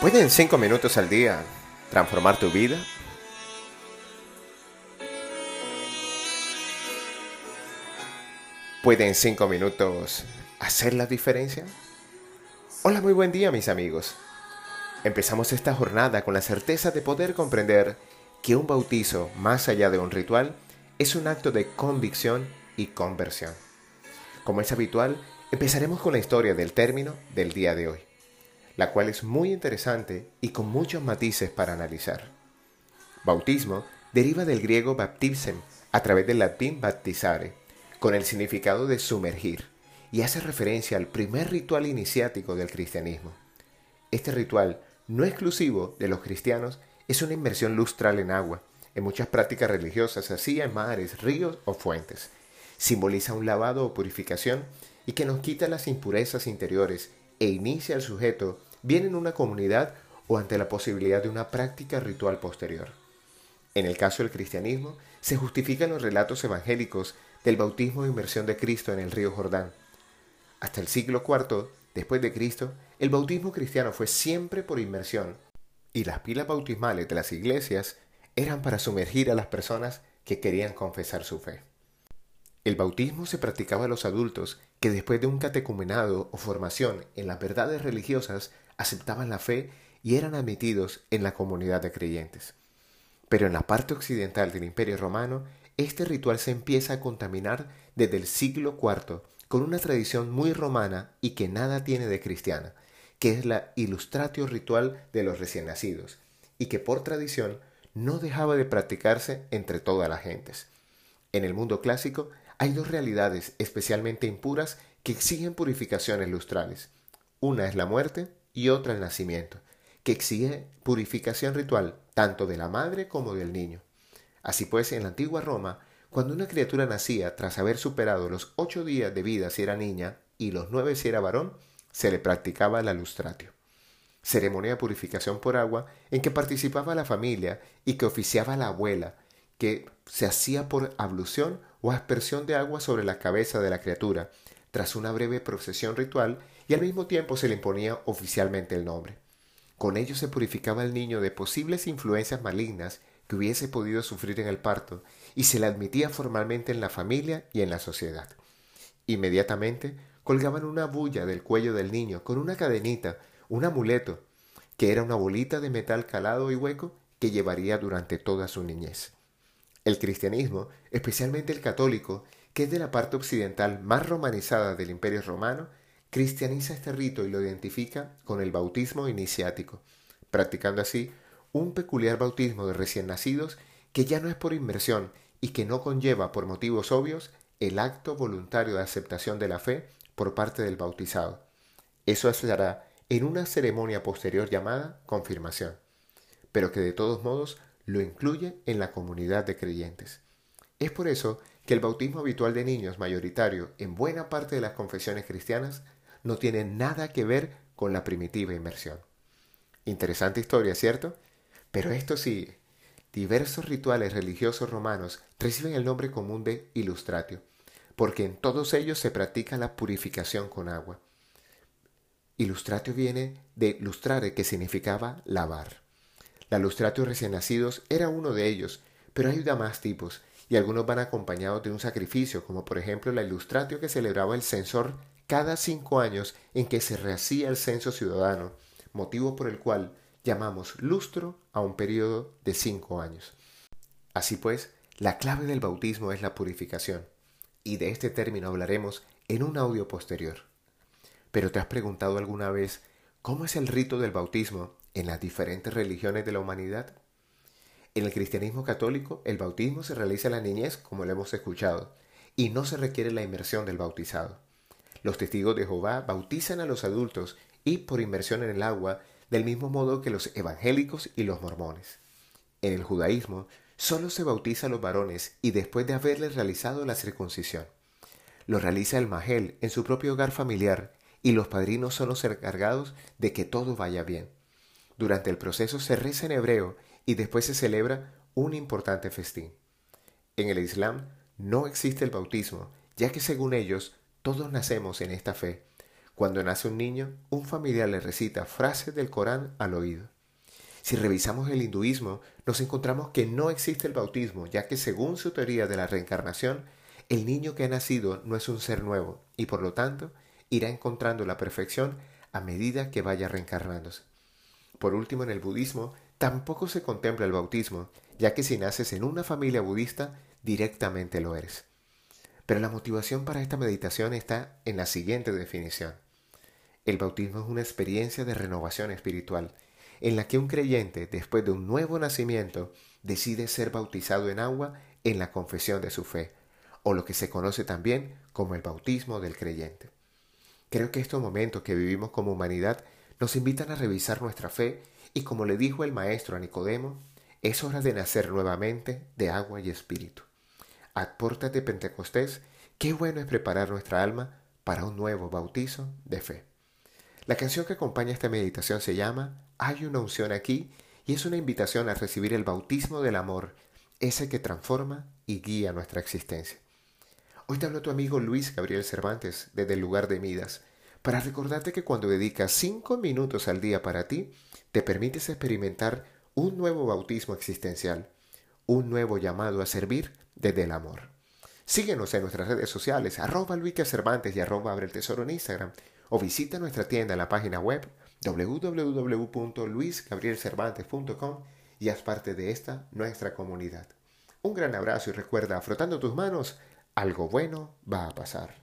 ¿Puede en 5 minutos al día transformar tu vida? ¿Puede en 5 minutos hacer la diferencia? Hola, muy buen día mis amigos. Empezamos esta jornada con la certeza de poder comprender que un bautizo, más allá de un ritual, es un acto de convicción y conversión. Como es habitual, empezaremos con la historia del término del día de hoy la cual es muy interesante y con muchos matices para analizar. Bautismo deriva del griego baptisen, a través del latín baptizare, con el significado de sumergir, y hace referencia al primer ritual iniciático del cristianismo. Este ritual, no exclusivo de los cristianos, es una inmersión lustral en agua, en muchas prácticas religiosas, así en mares, ríos o fuentes. Simboliza un lavado o purificación y que nos quita las impurezas interiores e inicia al sujeto bien en una comunidad o ante la posibilidad de una práctica ritual posterior. En el caso del cristianismo, se justifican los relatos evangélicos del bautismo e inmersión de Cristo en el río Jordán. Hasta el siglo IV después de Cristo, el bautismo cristiano fue siempre por inmersión, y las pilas bautismales de las iglesias eran para sumergir a las personas que querían confesar su fe. El bautismo se practicaba a los adultos que después de un catecumenado o formación en las verdades religiosas aceptaban la fe y eran admitidos en la comunidad de creyentes. Pero en la parte occidental del Imperio Romano, este ritual se empieza a contaminar desde el siglo IV con una tradición muy romana y que nada tiene de cristiana, que es la ilustratio ritual de los recién nacidos, y que por tradición no dejaba de practicarse entre todas las gentes. En el mundo clásico hay dos realidades especialmente impuras que exigen purificaciones lustrales. Una es la muerte y otra el nacimiento, que exige purificación ritual tanto de la madre como del niño. Así pues, en la antigua Roma, cuando una criatura nacía tras haber superado los ocho días de vida si era niña y los nueve si era varón, se le practicaba la lustratio, ceremonia de purificación por agua en que participaba la familia y que oficiaba la abuela, que se hacía por ablución o aspersión de agua sobre la cabeza de la criatura, tras una breve procesión ritual y al mismo tiempo se le imponía oficialmente el nombre. Con ello se purificaba al niño de posibles influencias malignas que hubiese podido sufrir en el parto y se le admitía formalmente en la familia y en la sociedad. Inmediatamente colgaban una bulla del cuello del niño con una cadenita, un amuleto, que era una bolita de metal calado y hueco que llevaría durante toda su niñez. El cristianismo, especialmente el católico, que es de la parte occidental más romanizada del Imperio Romano, cristianiza este rito y lo identifica con el bautismo iniciático, practicando así un peculiar bautismo de recién nacidos que ya no es por inmersión y que no conlleva por motivos obvios el acto voluntario de aceptación de la fe por parte del bautizado. Eso se hará en una ceremonia posterior llamada confirmación, pero que de todos modos lo incluye en la comunidad de creyentes. Es por eso que el bautismo habitual de niños mayoritario en buena parte de las confesiones cristianas no tiene nada que ver con la primitiva inmersión. Interesante historia, ¿cierto? Pero esto sí, diversos rituales religiosos romanos reciben el nombre común de ilustratio, porque en todos ellos se practica la purificación con agua. Ilustratio viene de lustrare, que significaba lavar. La lustratio recién nacidos era uno de ellos, pero hay más tipos, y algunos van acompañados de un sacrificio, como por ejemplo la ilustratio que celebraba el censor cada cinco años en que se rehacía el censo ciudadano, motivo por el cual llamamos lustro a un periodo de cinco años. Así pues, la clave del bautismo es la purificación, y de este término hablaremos en un audio posterior. Pero ¿te has preguntado alguna vez cómo es el rito del bautismo en las diferentes religiones de la humanidad? En el cristianismo católico, el bautismo se realiza en la niñez, como lo hemos escuchado, y no se requiere la inmersión del bautizado. Los testigos de Jehová bautizan a los adultos y por inmersión en el agua, del mismo modo que los evangélicos y los mormones. En el judaísmo, solo se bautiza a los varones y después de haberles realizado la circuncisión. Lo realiza el Magel en su propio hogar familiar y los padrinos son los encargados de que todo vaya bien. Durante el proceso se reza en hebreo y después se celebra un importante festín. En el Islam no existe el bautismo, ya que según ellos todos nacemos en esta fe. Cuando nace un niño, un familiar le recita frases del Corán al oído. Si revisamos el hinduismo, nos encontramos que no existe el bautismo, ya que según su teoría de la reencarnación, el niño que ha nacido no es un ser nuevo y por lo tanto irá encontrando la perfección a medida que vaya reencarnándose. Por último, en el budismo tampoco se contempla el bautismo, ya que si naces en una familia budista, directamente lo eres. Pero la motivación para esta meditación está en la siguiente definición. El bautismo es una experiencia de renovación espiritual, en la que un creyente, después de un nuevo nacimiento, decide ser bautizado en agua en la confesión de su fe, o lo que se conoce también como el bautismo del creyente. Creo que estos momentos que vivimos como humanidad nos invitan a revisar nuestra fe y como le dijo el maestro a Nicodemo, es hora de nacer nuevamente de agua y espíritu. Apórtate Pentecostés, qué bueno es preparar nuestra alma para un nuevo bautizo de fe. La canción que acompaña esta meditación se llama Hay una unción aquí y es una invitación a recibir el bautismo del amor, ese que transforma y guía nuestra existencia. Hoy te hablo tu amigo Luis Gabriel Cervantes desde el lugar de Midas, para recordarte que cuando dedicas cinco minutos al día para ti, te permites experimentar un nuevo bautismo existencial, un nuevo llamado a servir desde el amor. Síguenos en nuestras redes sociales, arroba Luis Cervantes y arroba Abre el Tesoro en Instagram, o visita nuestra tienda en la página web www.luisgabrielcervantes.com y haz parte de esta nuestra comunidad. Un gran abrazo y recuerda, frotando tus manos, algo bueno va a pasar.